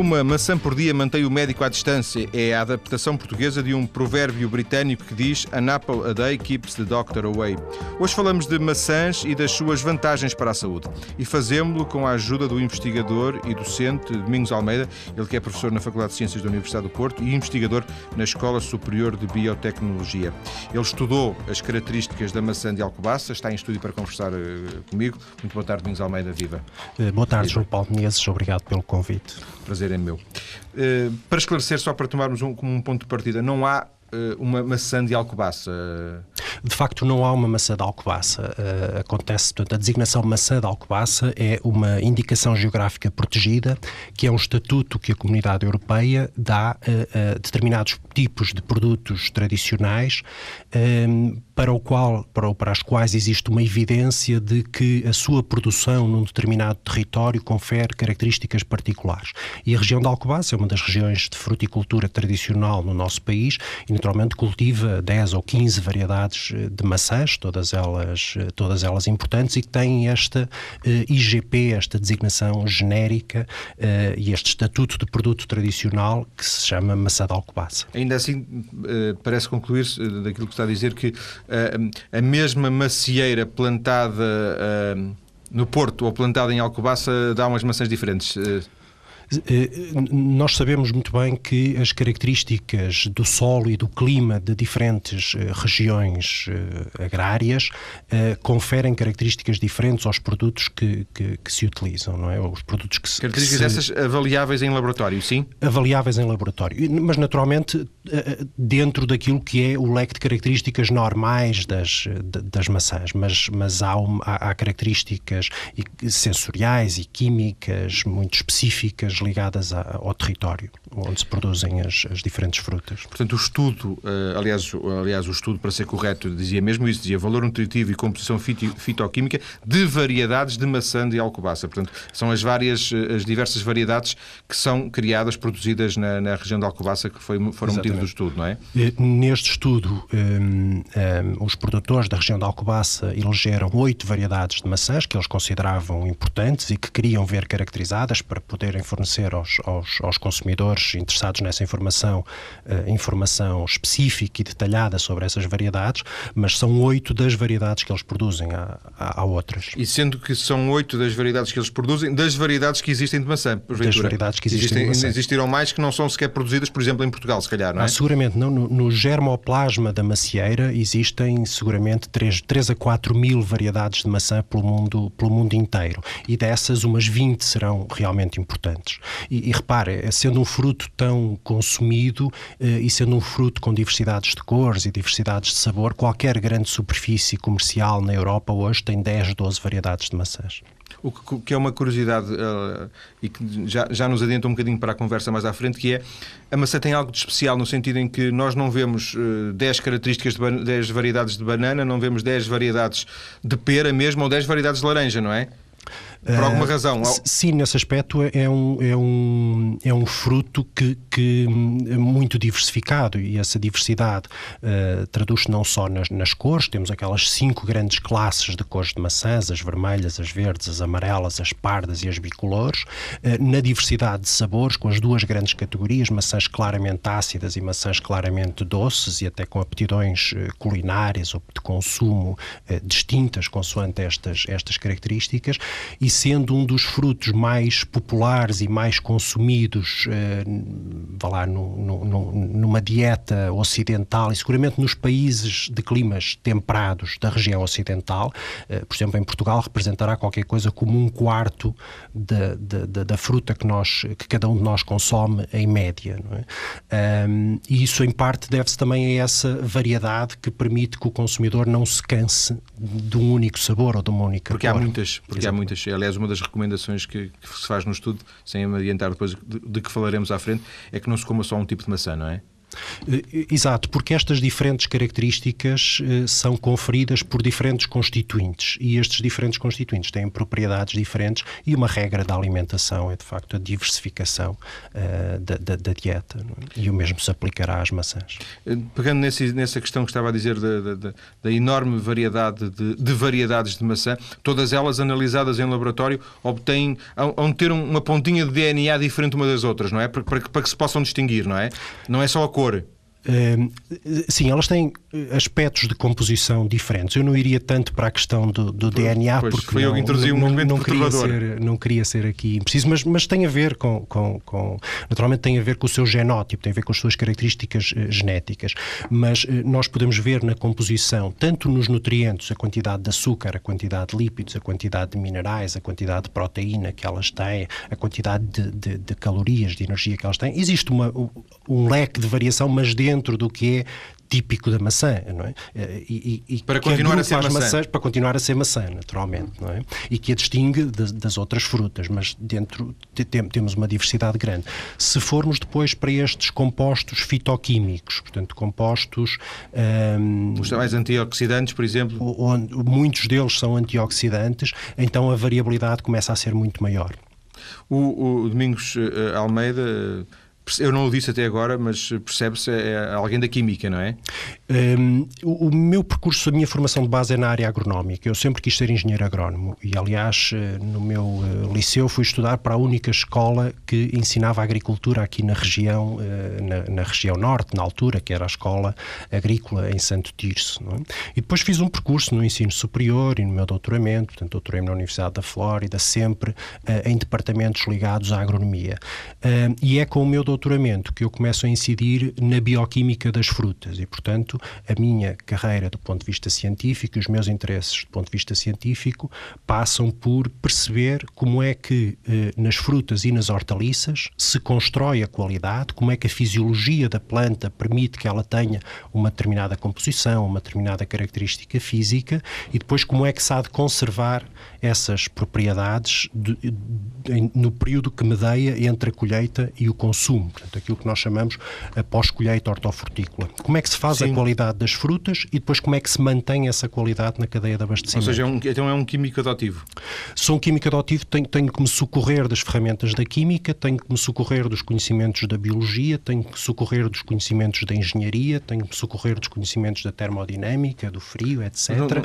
Uma maçã por dia mantém o médico à distância. É a adaptação portuguesa de um provérbio britânico que diz An apple a day keeps the doctor away. Hoje falamos de maçãs e das suas vantagens para a saúde. E fazemos-lo com a ajuda do investigador e docente Domingos Almeida, ele que é professor na Faculdade de Ciências da Universidade do Porto e investigador na Escola Superior de Biotecnologia. Ele estudou as características da maçã de Alcobaça, está em estúdio para conversar uh, comigo. Muito boa tarde, Domingos Almeida, viva. Uh, boa tarde, João Paulo Menezes, obrigado pelo convite. Prazer é meu. Uh, para esclarecer, só para tomarmos um, como um ponto de partida, não há uma maçã de alcobaça? De facto, não há uma maçã de alcobaça. Uh, acontece, portanto, a designação maçã de alcobaça é uma indicação geográfica protegida, que é um estatuto que a Comunidade Europeia dá a, a determinados tipos de produtos tradicionais um, para, o qual, para, para as quais existe uma evidência de que a sua produção num determinado território confere características particulares. E a região de Alcobaça é uma das regiões de fruticultura tradicional no nosso país e naturalmente cultiva 10 ou 15 variedades eh, de maçãs, todas elas, eh, todas elas importantes e que têm esta eh, IGP, esta designação genérica e este estatuto de produto tradicional que se chama maçã de Alcobaça. Ainda assim, parece concluir-se daquilo que está a dizer que a mesma macieira plantada no Porto ou plantada em Alcobaça dá umas maçãs diferentes. Eh, nós sabemos muito bem que as características do solo e do clima de diferentes eh, regiões eh, agrárias conferem características diferentes aos produtos que, que, que se utilizam, não é? Os produtos que se, características que se... essas avaliáveis em laboratório, sim? Avaliáveis em laboratório, mas naturalmente dentro daquilo que é o leque de características normais das, das maçãs, mas, mas há, há características sensoriais e químicas muito específicas ligadas ao território onde se produzem as, as diferentes frutas. Portanto, o estudo, uh, aliás, aliás, o estudo, para ser correto, dizia mesmo isso, dizia valor nutritivo e composição fito, fitoquímica de variedades de maçã de alcobaça. Portanto, são as várias, eh, as diversas variedades que são criadas, produzidas na, na região de Alcobaça, que foi, foram motivo do estudo, não é? Neste estudo, um, um, os produtores da região de Alcobaça elegeram oito variedades de maçãs que eles consideravam importantes e que queriam ver caracterizadas para poderem fornecer aos, aos, aos consumidores interessados nessa informação, uh, informação específica e detalhada sobre essas variedades, mas são oito das variedades que eles produzem, há, há, outras. E sendo que são oito das variedades que eles produzem, das variedades que existem de maçã, porventura. Das variedades que existem, existem. Existiram mais que não são sequer produzidas, por exemplo, em Portugal, se calhar, não é? Ah, seguramente não. No, no, germoplasma da macieira existem seguramente 3, 3 a 4 mil variedades de maçã pelo mundo, pelo mundo inteiro. E dessas, umas 20 serão realmente importantes. E, e repare, sendo um fruto tão consumido eh, e sendo um fruto com diversidades de cores e diversidades de sabor, qualquer grande superfície comercial na Europa hoje tem 10, 12 variedades de maçãs. O que, é uma curiosidade uh, e que já, já nos adianta um bocadinho para a conversa mais à frente, que é a maçã tem algo de especial no sentido em que nós não vemos uh, 10 características de 10 variedades de banana, não vemos 10 variedades de pera mesmo ou 10 variedades de laranja, não é? Por alguma razão? Sim, nesse aspecto é, é um, é um, é um fruto que, que é muito diversificado e essa diversidade uh, traduz-se não só nas, nas, cores, temos aquelas cinco grandes classes de cores de maçãs, as vermelhas, as verdes, as amarelas, as pardas e as bicolores, uh, na diversidade de sabores, com as duas grandes categorias, maçãs claramente ácidas e maçãs claramente doces e até com aptidões uh, culinárias ou de consumo distintas consoante estas, estas características e sendo um dos frutos mais populares e mais consumidos, eh, vá lá, no, no, numa dieta ocidental e seguramente nos países de climas temperados da região ocidental, eh, por exemplo, em Portugal representará qualquer coisa como um quarto da, da, da fruta que, nós, que cada um de nós consome em média. É? Um, e isso, em parte, deve-se também a essa variedade que permite que o consumidor não se canse de um único sabor ou de uma única porque cor. Há muitas, porque há muitas aliás, uma das recomendações que, que se faz no estudo, sem adiantar depois de, de, que falaremos à frente, é que não se coma só um tipo de maçã, não é? Eh, exato, porque estas diferentes características eh, são conferidas por diferentes constituintes e estes diferentes constituintes têm propriedades diferentes e uma regra da alimentação é de facto a diversificação uh, da, da, da, dieta é? e o mesmo se aplicará às maçãs. Pegando nesse, nessa questão que estava a dizer da, da, da enorme variedade de, de, variedades de maçã, todas elas analisadas em laboratório obtêm, vão ter uma pontinha de DNA diferente uma das outras, não é? Para, para, para que se possam distinguir, não é? Não é só a cor. Uh, sim, elas têm aspectos de composição diferentes. Eu não iria tanto para a questão do, do DNA, pois, porque foi não, eu que introduzi um não, não, queria ser, não queria ser aqui impreciso, mas, mas tem a ver com, com, com, Naturalmente tem a ver com o seu genótipo, tem a ver com as suas características uh, genéticas. Mas uh, nós podemos ver na composição, tanto nos nutrientes, a quantidade de açúcar, a quantidade de lípidos, a quantidade de minerais, a quantidade de proteína que elas têm, a quantidade de, de, de calorias, de energia que elas têm. Existe uma, um leque de variação, mas dentro dentro do que é típico da maçã, não é? Eh, e, e para continuar a ser maçã. Maçãs, para continuar a ser maçã, naturalmente, não é? E que a distingue das, das outras frutas, mas dentro de, temos uma diversidade grande. Se formos depois para estes compostos fitoquímicos, portanto, compostos... Um, Os mais antioxidantes, por exemplo? Onde muitos deles são antioxidantes, então a variabilidade começa a ser muito maior. O, o Domingos uh, Almeida eu não o disse até agora, mas percebe-se, é alguém da química, não é? Um, o, o, meu percurso, a minha formação de base é na área agronómica. Eu sempre quis ser engenheiro agrónomo e, aliás, eh, no meu eh, liceu fui estudar para a única escola que ensinava agricultura aqui na região, eh, na, na região norte, na altura, que era a Escola Agrícola em Santo Tirso. É? E depois fiz um percurso no ensino superior e no meu doutoramento, portanto, doutorei-me na Universidade da Flórida, sempre em departamentos ligados à agronomia. e é com o meu doutoramento que eu começo a incidir na bioquímica das frutas. E, portanto, a minha carreira do ponto de vista científico e os meus interesses do ponto de vista científico passam por perceber como é que eh, nas frutas e nas hortaliças se constrói a qualidade, como é que a fisiologia da planta permite que ela tenha uma determinada composição, uma determinada característica física e depois como é que se há de conservar essas propriedades de, de, no período que medeia entre a colheita e o consumo, portanto, aquilo que nós chamamos a pós-colheita hortofrutícola. Como é que se faz Sim. a qualidade das frutas e depois como é que se mantém essa qualidade na cadeia de abastecimento. Ou seja, é um, então é um químico adotivo. Sou um químico adotivo, tenho, tenho que me socorrer das ferramentas da química, tenho que me socorrer dos conhecimentos da biologia, tenho que socorrer dos conhecimentos da engenharia, tenho que me socorrer dos conhecimentos da termodinâmica, do frio, etc., não, não...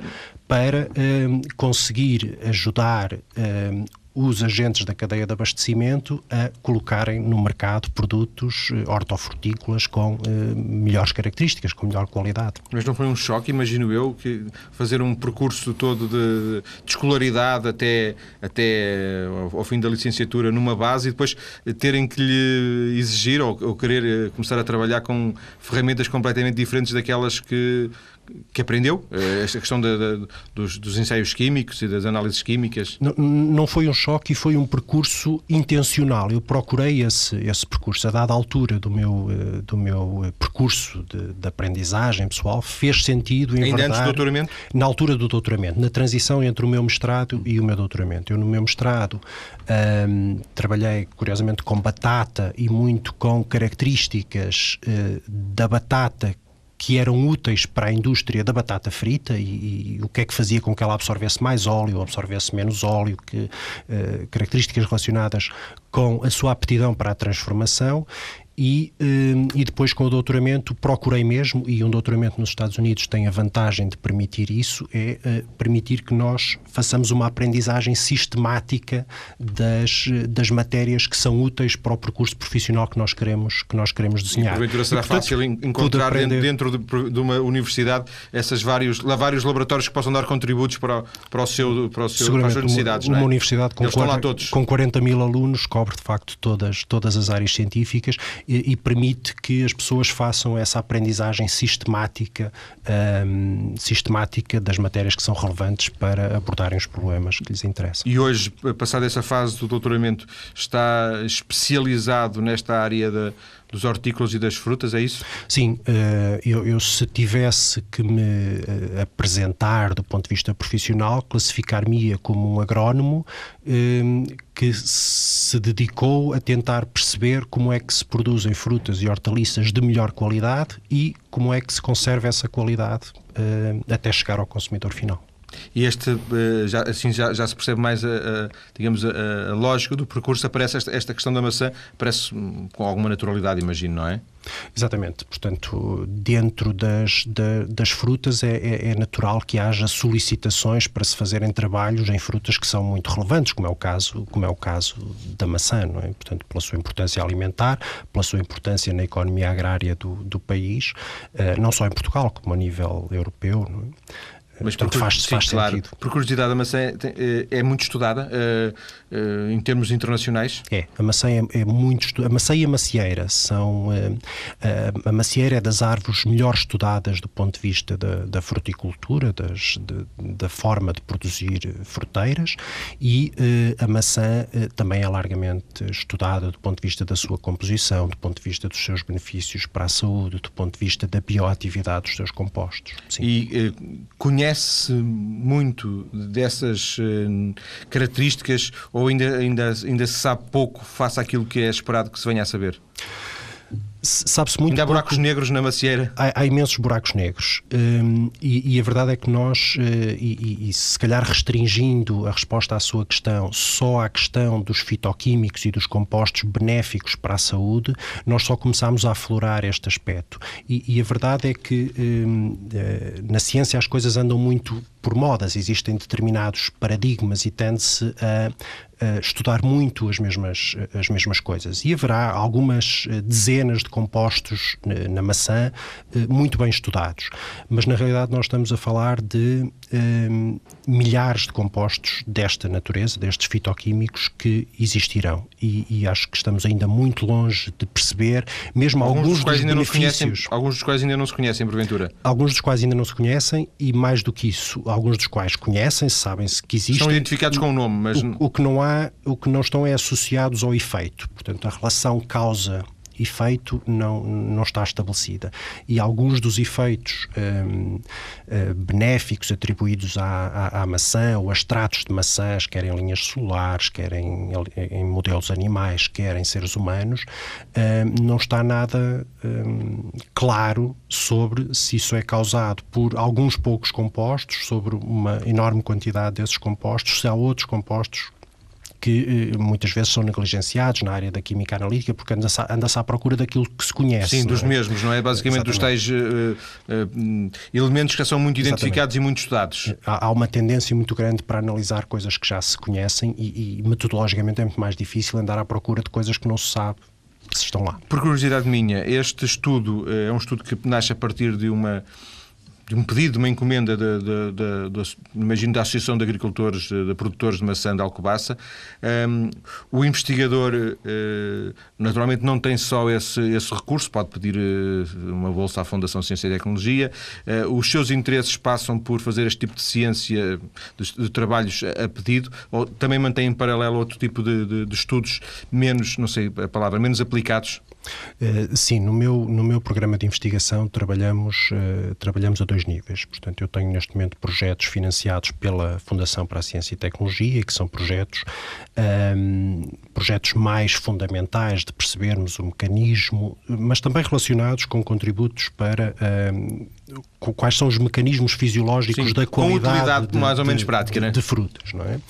para um, conseguir ajudar um, os agentes da cadeia de abastecimento a colocarem no mercado produtos eh, hortofrutícolas com eh, melhores características, com melhor qualidade. Mas não foi um choque, imagino eu, que fazer um percurso todo de, de escolaridade até, até ao, ao, fim da licenciatura numa base e depois terem que lhe exigir ou, ou querer eh, começar a trabalhar com ferramentas completamente diferentes daquelas que que aprendeu? Eh, esta questão de, de, dos, dos, ensaios químicos e das análises químicas? Não, não, foi um choque e foi um percurso intencional. Eu procurei esse, esse percurso. A dada altura do meu, eh, do meu eh, percurso de, de aprendizagem pessoal, fez sentido Ainda antes do doutoramento? Na altura do doutoramento, na transição entre o meu mestrado e o meu doutoramento. Eu, no meu mestrado, um, trabalhei, curiosamente, com batata e muito com características uh, da batata que eram úteis para a indústria da batata frita e, e, o que é que fazia com que ela absorvesse mais óleo, absorvesse menos óleo, que, uh, características relacionadas com a sua aptidão para a transformação e, hum, e depois com o doutoramento procurei mesmo, e um doutoramento nos Estados Unidos tem a vantagem de permitir isso, é eh, permitir que nós façamos uma aprendizagem sistemática das, das matérias que são úteis para o percurso profissional que nós queremos, que nós queremos desenhar. E porventura será e, portanto, fácil encontrar aprender... dentro de, de, uma universidade essas vários, vários laboratórios que possam dar contributos para, para, o seu, para, o seu, para as suas necessidades. Uma, uma é? universidade com, 40, com 40 mil alunos cobre de facto todas, todas as áreas científicas e, e permite que as pessoas façam essa aprendizagem sistemática, um, sistemática das matérias que são relevantes para abordarem os problemas que lhes interessam. E hoje, passada essa fase do doutoramento, está especializado nesta área da dos hortícolas e das frutas, é isso? Sim, eh, eu, eu se tivesse que me eh, apresentar do ponto de vista profissional, classificar-me-ia como um agrónomo eh, que se dedicou a tentar perceber como é que se produzem frutas e hortaliças de melhor qualidade e como é que se conserva essa qualidade uh, até chegar ao consumidor final. E este, eh, já, assim já, já se percebe mais a, a digamos, a, a, lógica do percurso, aparece esta, esta questão da maçã, parece com alguma naturalidade, imagino, não é? Exatamente. Portanto, dentro das, das frutas é, é, é, natural que haja solicitações para se fazerem trabalhos em frutas que são muito relevantes, como é o caso, como é o caso da maçã, não é? Portanto, pela sua importância alimentar, pela sua importância na economia agrária do, do país, uh, não só em Portugal, como a nível europeu, não é? Mas Portanto, faz, sim, faz claro. sentido. Por curiosidade, a maçã é, é muito estudada uh, uh, em termos internacionais? É, a maçã é, é muito estudada. A maçã e a macieira são. Uh, a macieira é das árvores melhor estudadas do ponto de vista da, da fruticultura, das, de, da forma de produzir fruteiras, e a maçã também é largamente estudada do ponto de vista da sua composição, do ponto de vista dos seus benefícios para a saúde, do ponto de vista da bioatividade dos seus compostos. Sim. E conhece muito dessas características ou ainda, ainda, ainda se sabe pouco face àquilo que é esperado que se venha a saber? sabe-se muito. Ainda há buracos negros na macieira? Há, há imensos buracos negros. Um, e, e, a verdade é que nós, uh, e, e, e, se calhar restringindo a resposta à sua questão só à questão dos fitoquímicos e dos compostos benéficos para a saúde, nós só começámos a aflorar este aspecto. E, a verdade é que um, uh, eh, na ciência as coisas andam muito por modas, existem determinados paradigmas e tende-se a uh, estudar muito as mesmas, as mesmas coisas. E haverá algumas eh, dezenas de compostos na, maçã uh, muito bem estudados. Mas na realidade nós estamos a falar de uh, milhares de compostos desta natureza, destes fitoquímicos, que existirão. E, e, acho que estamos ainda muito longe de perceber, mesmo alguns, alguns dos, quais ainda benefícios. Não se conhecem, alguns dos quais ainda não se conhecem, porventura. Alguns dos quais ainda não se conhecem, e mais do que isso, alguns dos quais conhecem-se, sabem-se que existem. São identificados com o nome, mas. O, o que não há, o que não estão é associados ao efeito. Portanto, a relação causa efeito não, não está estabelecida. E alguns dos efeitos um, uh, hum, benéficos atribuídos à, à, à, maçã ou a extratos de maçãs, quer em linhas solares, quer em, em modelos animais, quer em seres humanos, um, não está nada um, claro sobre se isso é causado por alguns poucos compostos, sobre uma enorme quantidade desses compostos, se há outros compostos que eh, muitas vezes são negligenciados na área da química analítica porque anda-se anda à procura daquilo que se conhece. Sim, dos é? mesmos, não é? Basicamente Exatamente. dos tais uh, uh, elementos que são muito identificados Exatamente. e muito estudados. Há, há, uma tendência muito grande para analisar coisas que já se conhecem e, e metodologicamente é muito mais difícil andar à procura de coisas que não se sabe se estão lá. Por curiosidade minha, este estudo é um estudo que nasce a partir de uma de um pedido de uma encomenda, de, de, de, de, imagino, da Associação de Agricultores, de, Produtores de Maçã de Alcobaça. Um, o investigador, uh, naturalmente, não tem só esse, esse recurso, pode pedir uh, uma bolsa à Fundação Ciência e Tecnologia. Uh, os seus interesses passam por fazer este tipo de ciência, de, trabalhos a, pedido, ou também mantém em paralelo outro tipo de, estudos menos, não sei a palavra, menos aplicados? sim, no meu, no meu programa de investigação trabalhamos, trabalhamos a dois dois níveis. Portanto, eu tenho neste momento projetos financiados pela Fundação para a Ciência e Tecnologia, que são projetos, um, projetos mais fundamentais de percebermos o mecanismo, mas também relacionados com contributos para um, quais são os mecanismos fisiológicos Sim, da qualidade com utilidade de, mais ou menos de, prática, de, né? de frutas, não é? Uh,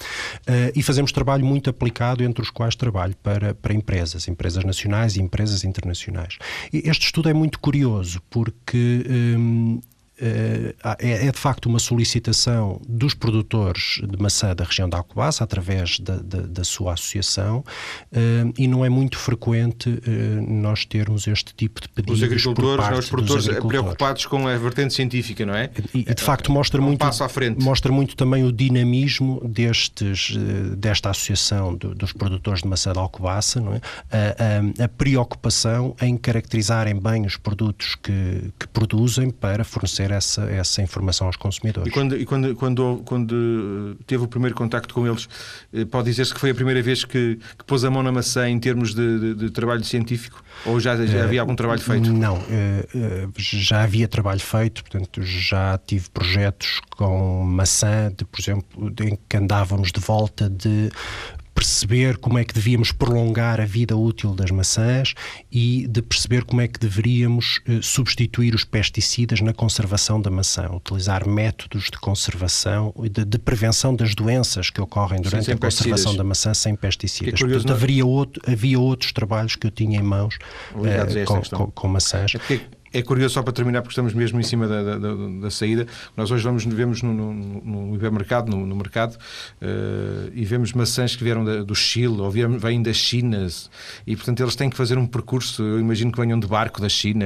e fazemos trabalho muito aplicado entre os quais trabalho para, para empresas, empresas nacionais e empresas internacionais. E este estudo é muito curioso porque um, é, é, de facto uma solicitação dos produtores de maçã da região da Alcobaça, através da, da, da sua associação, uh, e não é muito frequente uh, nós termos este tipo de pedidos. Os agricultores, não, os produtores preocupados com a vertente científica, não é? E, e de facto mostra muito, mostra muito também o dinamismo destes, desta associação do, dos produtores de maçã da Alcobaça, não é? a, a, a preocupação em caracterizarem bem os produtos que, que produzem para fornecer essa, essa informação aos consumidores. E quando, e quando, quando, quando teve o primeiro contacto com eles, eh, pode dizer-se que foi a primeira vez que, que, pôs a mão na maçã em termos de, de, de trabalho científico? Ou já, já havia algum trabalho feito? Não, eh, eh, já havia trabalho feito, portanto, já tive projetos com maçã, de, por exemplo, em que andávamos de volta de perceber como é que devíamos prolongar a vida útil das maçãs e de perceber como é que deveríamos uh, substituir os pesticidas na conservação da maçã, utilizar métodos de conservação e de, de, prevenção das doenças que ocorrem durante a conservação pesticidas. da maçã sem pesticidas. É curioso, Portanto, haveria outro, havia outros trabalhos que eu tinha em mãos uh, com, com, com, maçãs. É porque é curioso, só para terminar, porque estamos mesmo em cima da, da, da saída. Nós hoje vamos, vemos no, no, no hipermercado, no, no mercado, uh, e vemos maçãs que vieram da, do Chile ou vêm da China, e portanto eles têm que fazer um percurso. Eu imagino que venham de barco da China,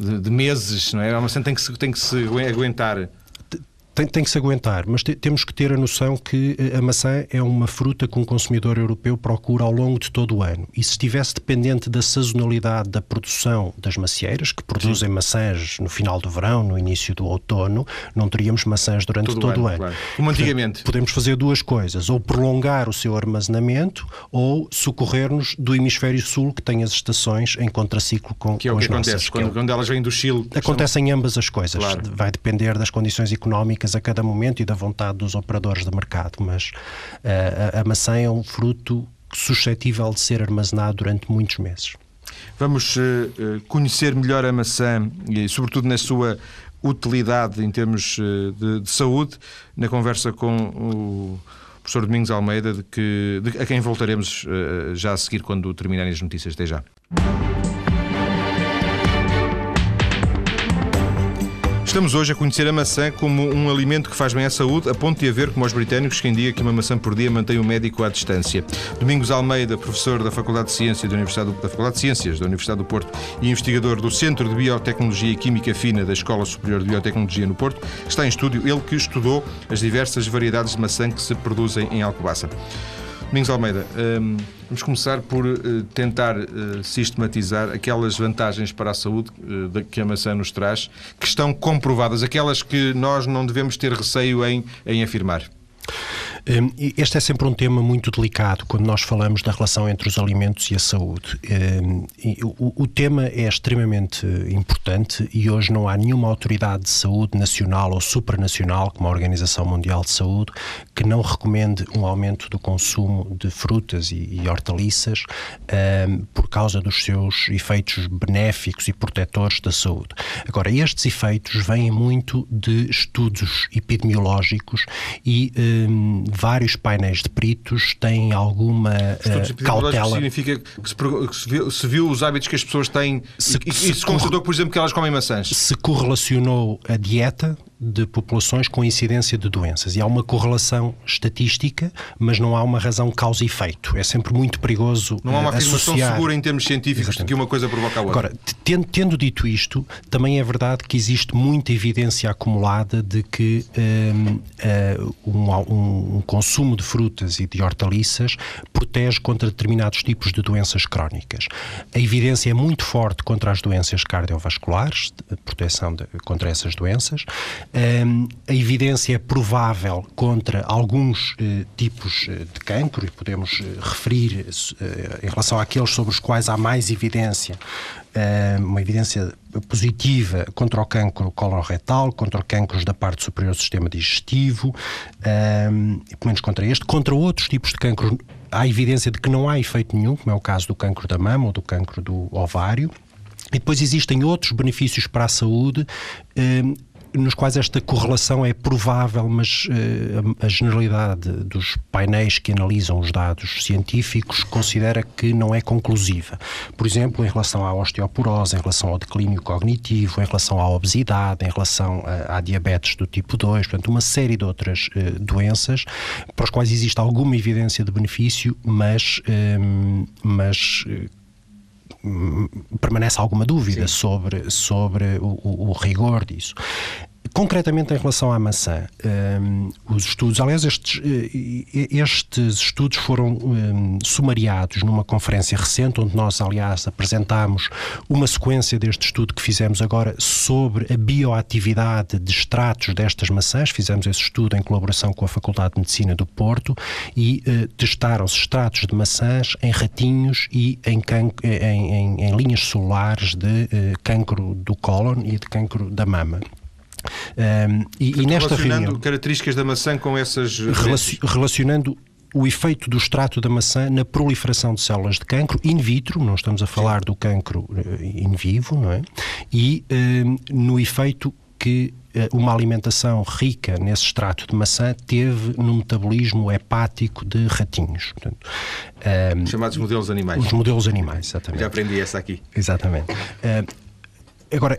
de, de meses, não é? A maçã tem que se, tem que se aguentar tem, tem que se aguentar, mas te, temos que ter a noção que eh, a maçã é uma fruta que um consumidor europeu procura ao longo de todo o ano. E se estivesse dependente da sazonalidade da produção das macieiras, que produzem Sim. maçãs no final do verão, no início do outono, não teríamos maçãs durante todo, todo o ano. Claro. Como antigamente. Podemos fazer duas coisas: ou prolongar o seu armazenamento, ou socorrer-nos do hemisfério sul, que tem as estações em contraciclo com, que é o que acontece nossas, quando, é quando, elas vêm do Chile. Acontecem ambas as coisas. Claro. Vai depender das condições económicas a cada momento e da vontade dos operadores de mercado, mas uh, a, a maçã é um fruto suscetível de ser armazenado durante muitos meses. Vamos uh, conhecer melhor a maçã e, sobretudo, na sua utilidade em termos de, de saúde, na conversa com o professor Domingos Almeida, de que, de, a quem voltaremos já a seguir quando terminarem as notícias. Até já. Estamos hoje a conhecer a maçã como um alimento que faz bem à saúde, a ponto de haver, como os britânicos, quem diga que uma maçã por dia mantém o médico à distância. Domingos Almeida, professor da Faculdade de Ciências da Universidade, da Faculdade de Ciências da Universidade do Porto e investigador do Centro de Biotecnologia e Química Fina da Escola Superior de Biotecnologia no Porto, está em estúdio, ele que estudou as diversas variedades de maçã que se produzem em Alcobaça. Domingos Almeida, um, vamos começar por uh, tentar uh, sistematizar aquelas vantagens para a saúde uh, que a maçã nos traz, que estão comprovadas, aquelas que nós não devemos ter receio em, em afirmar. Hum, este é sempre um tema muito delicado quando nós falamos da relação entre os alimentos e a saúde. Hum, o tema é extremamente importante e hoje não há nenhuma autoridade de saúde nacional ou supranacional, como a Organização Mundial de Saúde, que não recomende um aumento do consumo de frutas e hortaliças hum, por causa dos seus efeitos benéficos e protetores da saúde. Agora, estes efeitos vêm muito de estudos epidemiológicos e vários painéis de peritos têm alguma uh, cautela. significa que se, que se, viu, se, viu, os hábitos que as pessoas têm se, e, se, e se constatou, por exemplo, que elas comem maçãs. Se correlacionou a dieta de populações com incidência de doenças. E há uma correlação estatística, mas não há uma razão causa e efeito. É sempre muito perigoso Não há uma eh, afirmação associar... segura em termos científicos Exatamente. de que uma coisa provoca a outra. Agora, tendo, tendo, dito isto, também é verdade que existe muita evidência acumulada de que um, um, um consumo de frutas e de hortaliças protege contra determinados tipos de doenças crónicas. A evidência é muito forte contra as doenças cardiovasculares, proteção de, contra essas doenças. Um, a evidência é provável contra alguns uh, tipos uh, de cancro, e podemos uh, referir em relação àqueles sobre os quais há mais evidência, uma evidência positiva contra o cancro coloretal, contra cancros da parte superior do sistema digestivo, um, pelo menos contra este. Contra outros tipos de cancro, há evidência de que não há efeito nenhum, como é o caso do cancro da mama ou do cancro do ovário. E depois existem outros benefícios para a saúde. Nos quais esta correlação é provável, mas uh, a generalidade dos painéis que analisam os dados científicos considera que não é conclusiva. Por exemplo, em relação à osteoporose, em relação ao declínio cognitivo, em relação à obesidade, em relação à, diabetes do tipo 2, portanto, uma série de outras uh, doenças para as quais existe alguma evidência de benefício, mas, uh, mas permanece alguma dúvida sobre, sobre o, o, o rigor disso. Concretamente em relação à maçã, um, os estudos, aliás, estes, eh, estes estudos foram um, sumariados numa conferência recente, onde nós, aliás, apresentámos uma sequência deste estudo que fizemos agora sobre a bioatividade de extratos destas maçãs. Fizemos esse estudo em colaboração com a Faculdade de Medicina do Porto e uh, testaram-se extratos de maçãs em ratinhos e em, em, em, em linhas celulares de uh, cancro do cólon e de cancro da mama. Um, e, e, nesta reunião características da maçã com essas relacionando o efeito do extrato da maçã na proliferação de células de cancro in vitro, não estamos a falar do cancro in vivo, não é? E no efeito que uma alimentação rica nesse extrato de maçã teve no metabolismo hepático de ratinhos. Portanto, um, Chamados modelos animais. Os modelos animais, exatamente. Já aprendi essa aqui. Exatamente. Uh, Agora,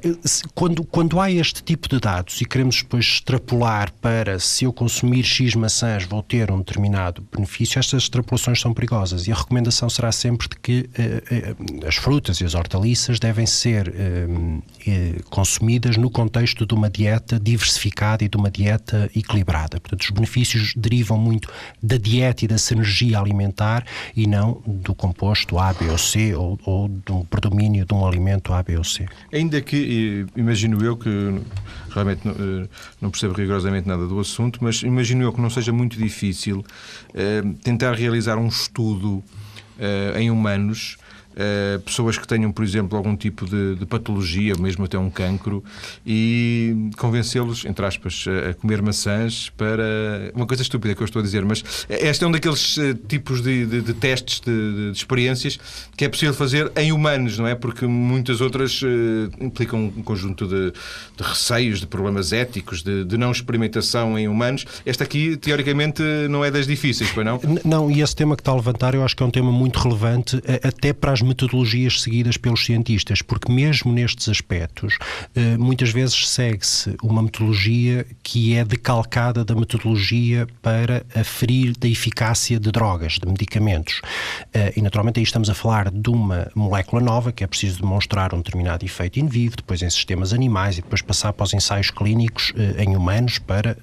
quando, quando há este tipo de dados e queremos depois extrapolar para se eu consumir X maçãs vou ter um determinado benefício, estas extrapolações são perigosas e a recomendação será sempre de que eh, eh, as frutas e as hortaliças devem ser eh, eh, consumidas no contexto de uma dieta diversificada e de uma dieta equilibrada. Portanto, os benefícios derivam muito da dieta e da sinergia alimentar e não do composto A, B ou C ou, ou do predomínio de um alimento A, B ou C. Ainda que, imagino eu que realmente não, não, percebo rigorosamente nada do assunto, mas imagino eu que não seja muito difícil eh, tentar realizar um estudo eh, em humanos Uh, pessoas que tenham, por exemplo, algum tipo de, de patologia, mesmo até um cancro, e convencê-los, entre aspas, a comer maçãs para. Uma coisa estúpida que eu estou a dizer, mas este é um daqueles uh, tipos de, de, de testes, de, experiências, que é possível fazer em humanos, não é? Porque muitas outras uh, implicam um conjunto de, receios, de problemas éticos, de, não experimentação em humanos. Esta aqui, teoricamente, não é das difíceis, pois não? Não, e esse tema que está a levantar, eu acho que é um tema muito relevante, até para as metodologias seguidas pelos cientistas, porque mesmo nestes aspectos, eh, muitas vezes segue-se uma metodologia que é decalcada da metodologia para aferir da eficácia de drogas, de medicamentos. Eh, e naturalmente aí estamos a falar de uma molécula nova que é preciso demonstrar um determinado efeito in vivo, depois em sistemas animais e depois passar para os ensaios clínicos eh, em humanos para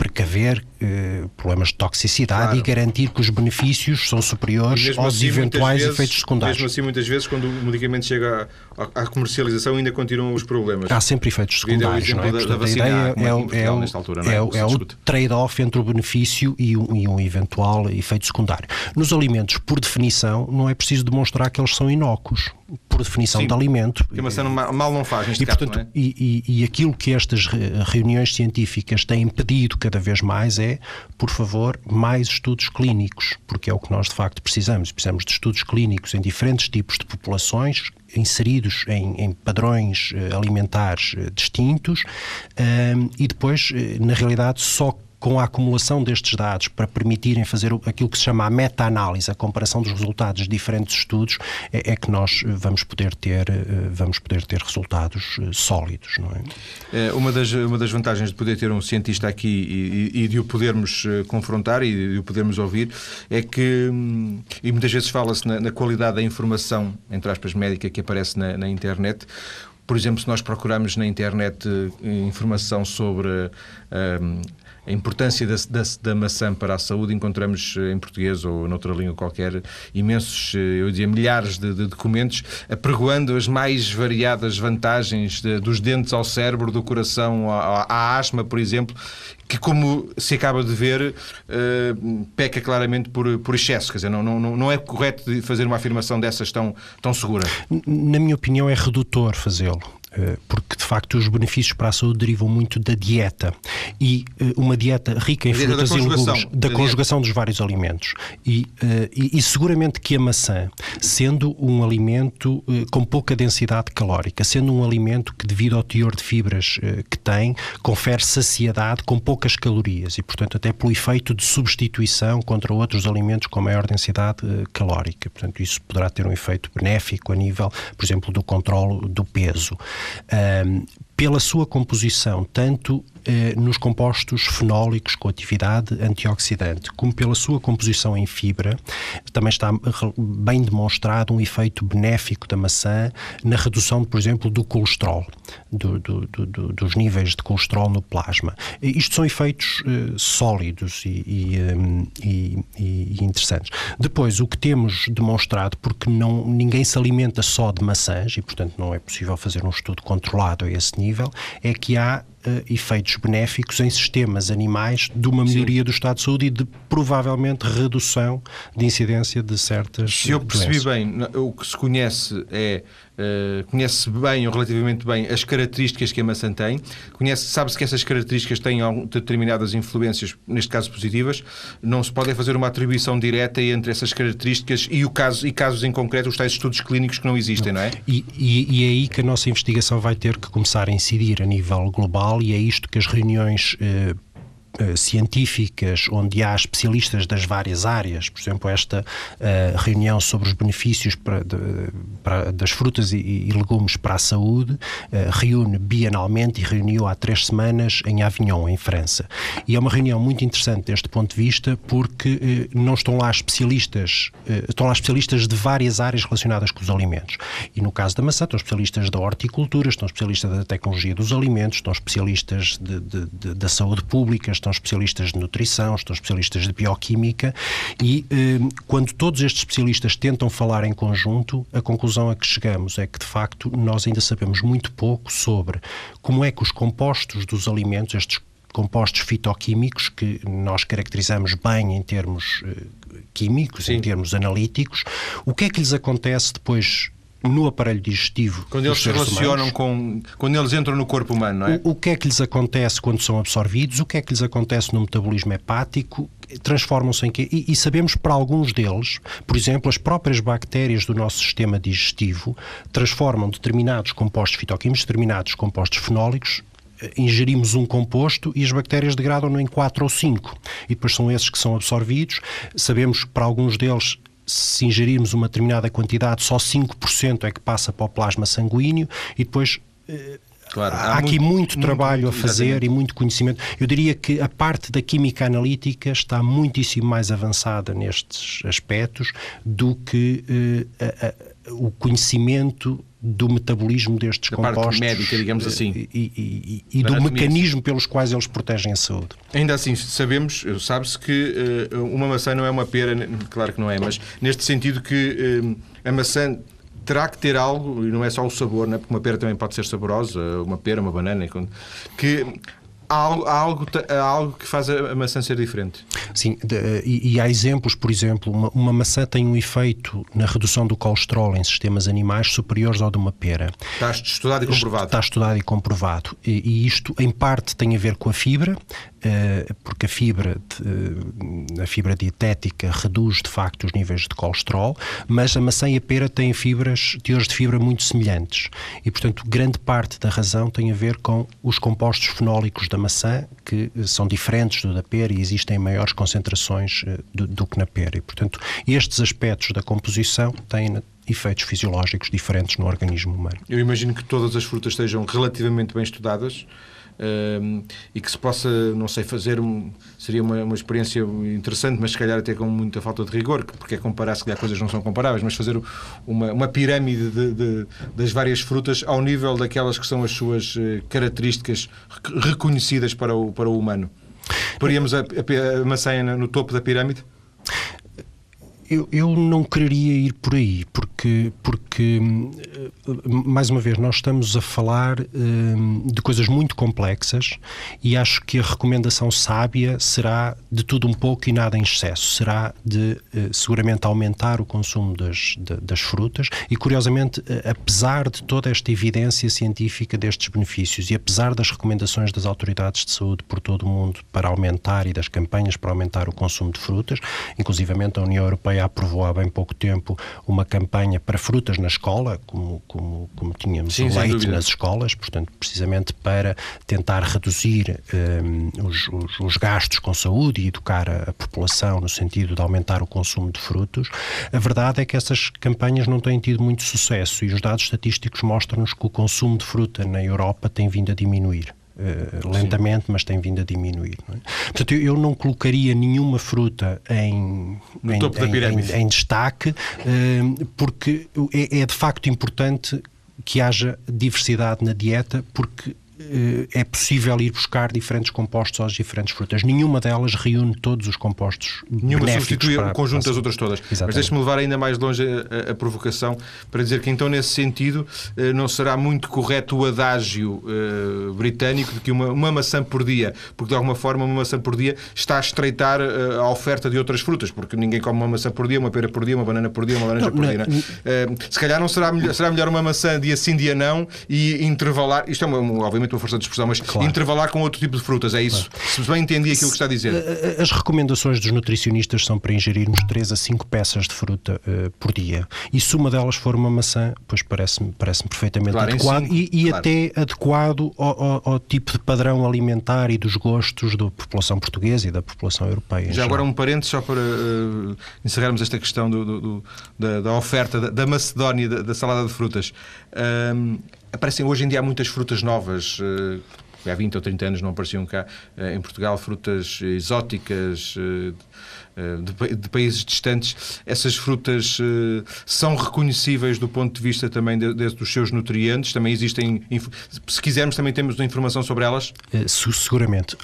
precaver eh, problemas de toxicidade claro. e garantir que os benefícios são superiores aos assim, eventuais vezes, efeitos secundários. Mesmo assim, muitas vezes, quando o medicamento chega à, à comercialização, ainda continuam os problemas. Há sempre efeitos secundários, não é? Da, da vacina, a ideia é, é, é, o, altura, é, é, é o trade-off entre o benefício e um, e um eventual efeito secundário. Nos alimentos, por definição, não é preciso demonstrar que eles são inócuos por definição Sim, de alimento. Maçã mal não faz, neste e, caso, portanto, é? e, e, e, aquilo que estas reuniões científicas têm pedido cada vez mais é, por favor, mais estudos clínicos, porque é o que nós de facto precisamos. Precisamos de estudos clínicos em diferentes tipos de populações, inseridos em, em padrões uh, alimentares uh, distintos uh, e depois, na realidade, só com a acumulação destes dados para permitirem fazer aquilo que se chama a meta-análise, a comparação dos resultados de diferentes estudos, é, é, que nós vamos poder ter, eh, vamos poder ter resultados eh, sólidos. Não é? é uma, das, uma das vantagens de poder ter um cientista aqui e, e, de o podermos eh, confrontar e de o podermos ouvir é que, hum, e muitas vezes fala-se na, na, qualidade da informação, entre aspas, médica que aparece na, na internet, por exemplo, se nós procurarmos na internet informação sobre hum, a importância da, da, da, maçã para a saúde, encontramos eh, em português ou noutra língua qualquer imensos, eh, eu diria, milhares de, de documentos apregoando as mais variadas vantagens de, dos dentes ao cérebro, do coração à, à asma, por exemplo, que, como se acaba de ver, uh, peca claramente por, por excesso. Quer dizer, não, não, não é correto fazer uma afirmação dessas tão, tão segura. Na minha opinião, é redutor fazê-lo. Eh, porque de facto os benefícios para a saúde derivam muito da dieta e eh, uma dieta rica em frutas e legumes, da, da conjugação dos vários alimentos. E, eh, e, e, seguramente que a maçã, sendo um alimento com pouca densidade calórica, sendo um alimento que, devido ao teor de fibras que tem, confere saciedade com poucas calorias e, portanto, até pelo efeito de substituição contra outros alimentos com maior densidade calórica. Portanto, isso poderá ter um efeito benéfico a nível, por exemplo, do controle do peso. Um, pela sua composição, tanto eh, nos compostos fenólicos com atividade antioxidante, como pela sua composição em fibra, também está bem demonstrado um efeito benéfico da maçã na redução, por exemplo, do colesterol, do, do, do, dos níveis de colesterol no plasma. Isto são efeitos eh, sólidos e, e, um, e, e, interessantes. Depois, o que temos demonstrado, porque não, ninguém se alimenta só de maçãs e, portanto, não é possível fazer um estudo controlado a esse nível é que há efeitos benéficos em sistemas animais de uma melhoria Sim. do estado de saúde e de provavelmente redução de incidência de certas Se eu percebi doenças. bem, o que se conhece é uh, conhece bem ou relativamente bem as características que a maçã tem, sabe-se que essas características têm determinadas influências, neste caso positivas, não se pode fazer uma atribuição direta entre essas características e, o caso, e casos em concreto, os tais estudos clínicos que não existem, não é? E, e, e, é aí que a nossa investigação vai ter que começar a incidir a nível global e é isto que as reuniões eh, eh, científicas onde há especialistas das várias áreas, por exemplo, esta uh, reunião sobre os benefícios para, de, para, das frutas e, e, legumes para a saúde, uh, reúne bienalmente e reuniu há três semanas em Avignon, em França. E é uma reunião muito interessante deste ponto de vista porque uh, não estão lá especialistas, estão lá especialistas de várias áreas relacionadas com os alimentos. E no caso da maçã, estão especialistas da horticultura, estão especialistas da tecnologia dos alimentos, estão especialistas de, de, da saúde pública, estão especialistas de nutrição, estão especialistas de bioquímica e eh, quando todos estes especialistas tentam falar em conjunto, a conclusão a que chegamos é que, de facto, nós ainda sabemos muito pouco sobre como é que os compostos dos alimentos, estes compostos fitoquímicos que nós caracterizamos bem em termos eh, químicos, Sim. em termos analíticos, o que é que lhes acontece depois no aparelho digestivo. Quando eles se relacionam humanos, com. Quando eles entram no corpo humano, não é? O, o, que é que lhes acontece quando são absorvidos? O que é que lhes acontece no metabolismo hepático? Transformam-se em quê? E, e sabemos para alguns deles, por exemplo, as próprias bactérias do nosso sistema digestivo transformam determinados compostos fitoquímicos, determinados compostos fenólicos eh, ingerimos um composto e as bactérias degradam-no em 4 ou 5. E depois são esses que são absorvidos. Sabemos que para alguns deles se ingerirmos uma determinada quantidade, só 5% é que passa para o plasma sanguíneo e depois eh, Claro, há, há, aqui muito, muito trabalho muito, a fazer exatamente. e muito conhecimento. Eu diria que a parte da química analítica está muitíssimo mais avançada nestes aspectos do que a, a, o conhecimento do metabolismo destes da compostos. Parte médica, digamos assim. E, e, e, e do mecanismo pelos quais eles protegem a saúde. Ainda assim, sabemos, sabe-se que uh, uma maçã não é uma pera, claro que não é, mas neste sentido que uh, a maçã terá que ter algo, e não é só o sabor, né? porque uma pera também pode ser saborosa, uma pera, uma banana, que há algo, há algo, há algo que faz a maçã ser diferente. Sim, de, e, e, há exemplos, por exemplo, uma, uma, maçã tem um efeito na redução do colesterol em sistemas animais superiores ao de uma pera. Está estudado e comprovado. Está estudado e comprovado. E, e isto, em parte, tem a ver com a fibra, porque a fibra, a fibra dietética reduz de facto os níveis de colesterol, mas a maçã e a pera têm fibras, teores de fibra muito semelhantes. E, portanto, grande parte da razão tem a ver com os compostos fenólicos da maçã, que são diferentes do da pera e existem maiores concentrações eh, do, do que na pera. E, portanto, estes aspectos da composição têm efeitos fisiológicos diferentes no organismo humano. Eu imagino que todas as frutas estejam relativamente bem estudadas e que se possa, não sei, fazer um, seria uma, uma experiência interessante, mas se calhar até com muita falta de rigor, porque é comparar, se calhar coisas não são comparáveis, mas fazer uma, uma pirâmide de, de, das várias frutas ao nível daquelas que são as suas eh, características reconhecidas para o, para o humano. Poríamos a, a, a maçã no topo da pirâmide? Eu, eu não quereria ir por aí, porque, porque, eh, mais uma vez, nós estamos a falar um, de coisas muito complexas e acho que a recomendação sábia será de tudo um pouco e nada em excesso. Será de, uh, seguramente, aumentar o consumo das, das frutas e, curiosamente, apesar de toda esta evidência científica destes benefícios e apesar das recomendações das autoridades de saúde por todo o mundo para aumentar e das campanhas para aumentar o consumo de frutas, inclusivamente a União Europeia aprovou há bem pouco tempo uma campanha para frutas na escola, como, como, como tínhamos Sim, o leite nas escolas, portanto, precisamente para tentar reduzir um, os, os, os, gastos com saúde e educar a, a população no sentido de aumentar o consumo de frutos. A verdade é que essas campanhas não têm tido muito sucesso e os dados estatísticos mostram-nos que o consumo de fruta na Europa tem vindo a diminuir. Uh, lentamente, Sim. mas tem vindo a diminuir. Não é? Portanto, eu, não colocaria nenhuma fruta em, em, em, em, destaque, uh, porque é, é, de facto importante que haja diversidade na dieta, porque é possível ir buscar diferentes compostos às diferentes frutas. Nenhuma delas reúne todos os compostos Nenhuma substitui o conjunto das outras todas. Exatamente. Mas deixe-me levar ainda mais longe a, a, a, provocação para dizer que então nesse sentido não será muito correto o adágio uh, britânico de que uma, uma maçã por dia, porque de alguma forma uma maçã por dia está a estreitar uh, a oferta de outras frutas, porque ninguém come uma maçã por dia, uma pera por dia, uma banana por dia, uma laranja não, por não, dia. Não. Uh, se calhar não será melhor, será melhor uma maçã dia sim, dia não e intervalar, isto é uma, obviamente uma força de expressão, mas claro. intervalar com outro tipo de frutas, é isso? Claro. Se bem entendi aquilo que está a dizer. As recomendações dos nutricionistas são para ingerirmos 3 a 5 peças de fruta por dia. E se uma delas for uma maçã, pois parece-me parece perfeitamente claro, adequado e, e claro. até adequado ao, ao, ao, tipo de padrão alimentar e dos gostos da população portuguesa e da população europeia. Já agora um parênteses só para uh, encerrarmos esta questão do, do, do, da, da, oferta da, da Macedónia da, da, salada de frutas. Um, aparecem hoje em dia muitas frutas novas. Uh, há 20 ou 30 anos não apareciam cá uh, em Portugal frutas exóticas eh, de, de, países distantes, essas frutas uh, são reconhecíveis do ponto de vista também de, de, dos seus nutrientes? Também existem, se quisermos, também temos informação sobre elas? Uh, seguramente.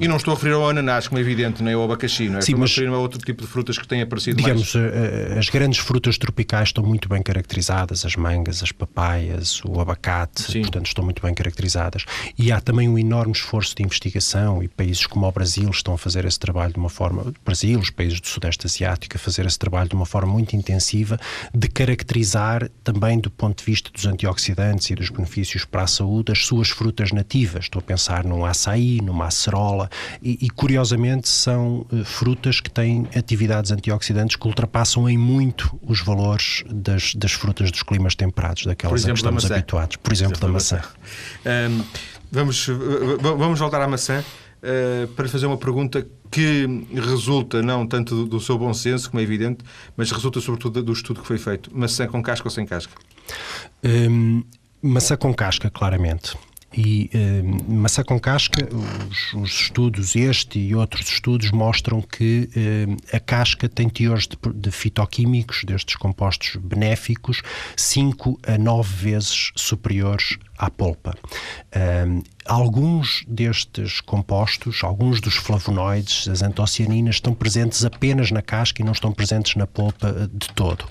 E não estou a referir ao ananás, como é evidente, nem ao abacaxi, não é? Sim, estou mas, a referir a outro tipo de frutas que têm aparecido digamos, mais. as grandes frutas tropicais estão muito bem caracterizadas, as mangas, as papaias, o abacate, Sim. portanto, estão muito bem caracterizadas. E há também um enorme esforço de investigação e países como o Brasil estão a fazer esse trabalho de uma forma. Brasil, os países do Sudeste Asiático a fazer esse trabalho de uma forma muito intensiva, de caracterizar também do ponto de vista dos antioxidantes e dos benefícios para a saúde as suas frutas nativas. Estou a pensar num açaí, numa acerola e, e curiosamente são uh, frutas que têm atividades antioxidantes que ultrapassam em muito os valores das, das frutas dos climas temperados, daquelas exemplo, a que estamos habituados. Por exemplo, exemplo da maçã. maçã. Um, vamos, vamos voltar à maçã. Uh, para fazer uma pergunta que resulta não tanto do, do, seu bom senso, como é evidente, mas resulta sobretudo do estudo que foi feito. Maçã com casca ou sem casca? Um, maçã com casca, claramente. E um, maçã com casca, os, os, estudos, este e outros estudos, mostram que um, a casca tem teores de, de, fitoquímicos, destes compostos benéficos, 5 a 9 vezes superiores à polpa. Um, alguns destes compostos, alguns dos flavonoides, as antocianinas, estão presentes apenas na casca e não estão presentes na polpa eh, de todo.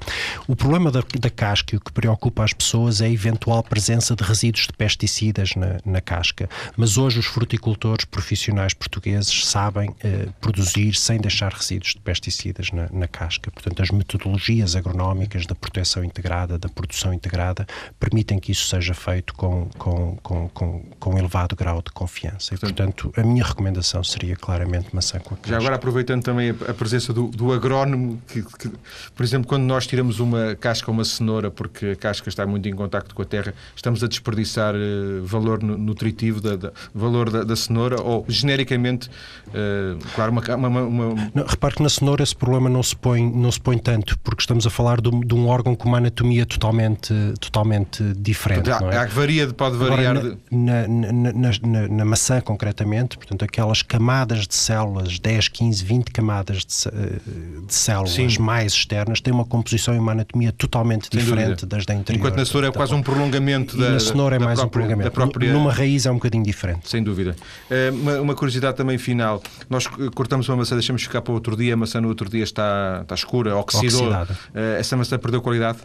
O problema da, da casca e o que preocupa as pessoas é a eventual presença de resíduos de pesticidas na, na casca. Mas hoje os fruticultores profissionais portugueses sabem eh, produzir sem deixar resíduos de pesticidas na, na casca. Portanto, as metodologias agronómicas da proteção integrada, da produção integrada, permitem que isso seja feito com com, com, com, com, elevado grau de confiança. E, portanto, a minha recomendação seria claramente maçã com a casca. Já agora, aproveitando também a, presença do, do agrónomo, que, que, por exemplo, quando nós tiramos uma casca ou uma cenoura, porque a casca está muito em contacto com a terra, estamos a desperdiçar uh, valor nutritivo, da, da valor da, da, cenoura, ou genericamente, uh, claro, uma. uma, uma... Não, repare que na cenoura esse problema não se põe, não se põe tanto, porque estamos a falar de, de um órgão com uma anatomia totalmente, totalmente diferente. Portanto, há, é? há varia pode variar. Agora, na, na, na, na, maçã, concretamente, portanto, aquelas camadas de células, 10, 15, 20 camadas de, eh, de células Sim. mais externas, têm uma composição e uma anatomia totalmente Sem diferente dúvida. das da interior. Enquanto na cenoura é quase um prolongamento e da. Na cenoura é mais própria, um prolongamento. Própria... Numa raiz é um bocadinho diferente. Sem dúvida. Eh, uma, uma, curiosidade também final. Nós cortamos uma maçã, deixamos ficar para outro dia, a maçã no outro dia está, está escura, oxidou. Oxidada. Eh, essa maçã perdeu qualidade?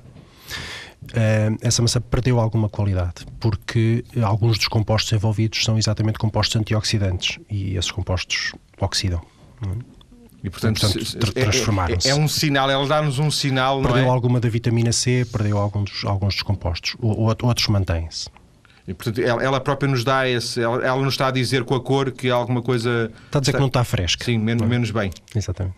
Uh, essa maçã perdeu alguma qualidade, porque alguns dos compostos envolvidos são exatamente compostos antioxidantes e esses compostos oxidam. E portanto, portanto transformaram-se. É, é, um sinal, ela dá-nos um sinal. Perdeu é? alguma da vitamina C, perdeu alguns, alguns dos compostos, outros mantêm-se. E, portanto, ela, ela, própria nos dá esse. Ela, ela, nos está a dizer com a cor que alguma coisa. Está a dizer está, que não está fresca. Sim, menos, menos bem. Exatamente.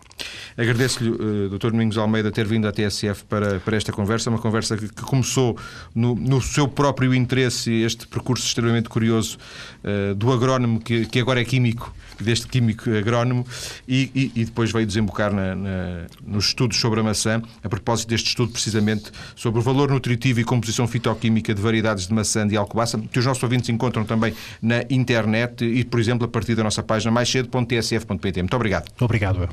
Agradeço-lhe, uh, Dr. Domingos Almeida, ter vindo à TSF para, para esta conversa. Uma conversa que, que começou no, no, seu próprio interesse, este percurso extremamente curioso uh, do agrónomo, que, que agora é químico deste químico agrónomo e, e, e depois veio desembocar na, na, nos estudos sobre a maçã, a propósito deste estudo precisamente sobre o valor nutritivo e composição fitoquímica de variedades de maçã de alcobaça, que os nossos ouvintes encontram também na internet e, por exemplo, a partir da nossa página mais cedo.tsf.pt. Muito obrigado. Obrigado.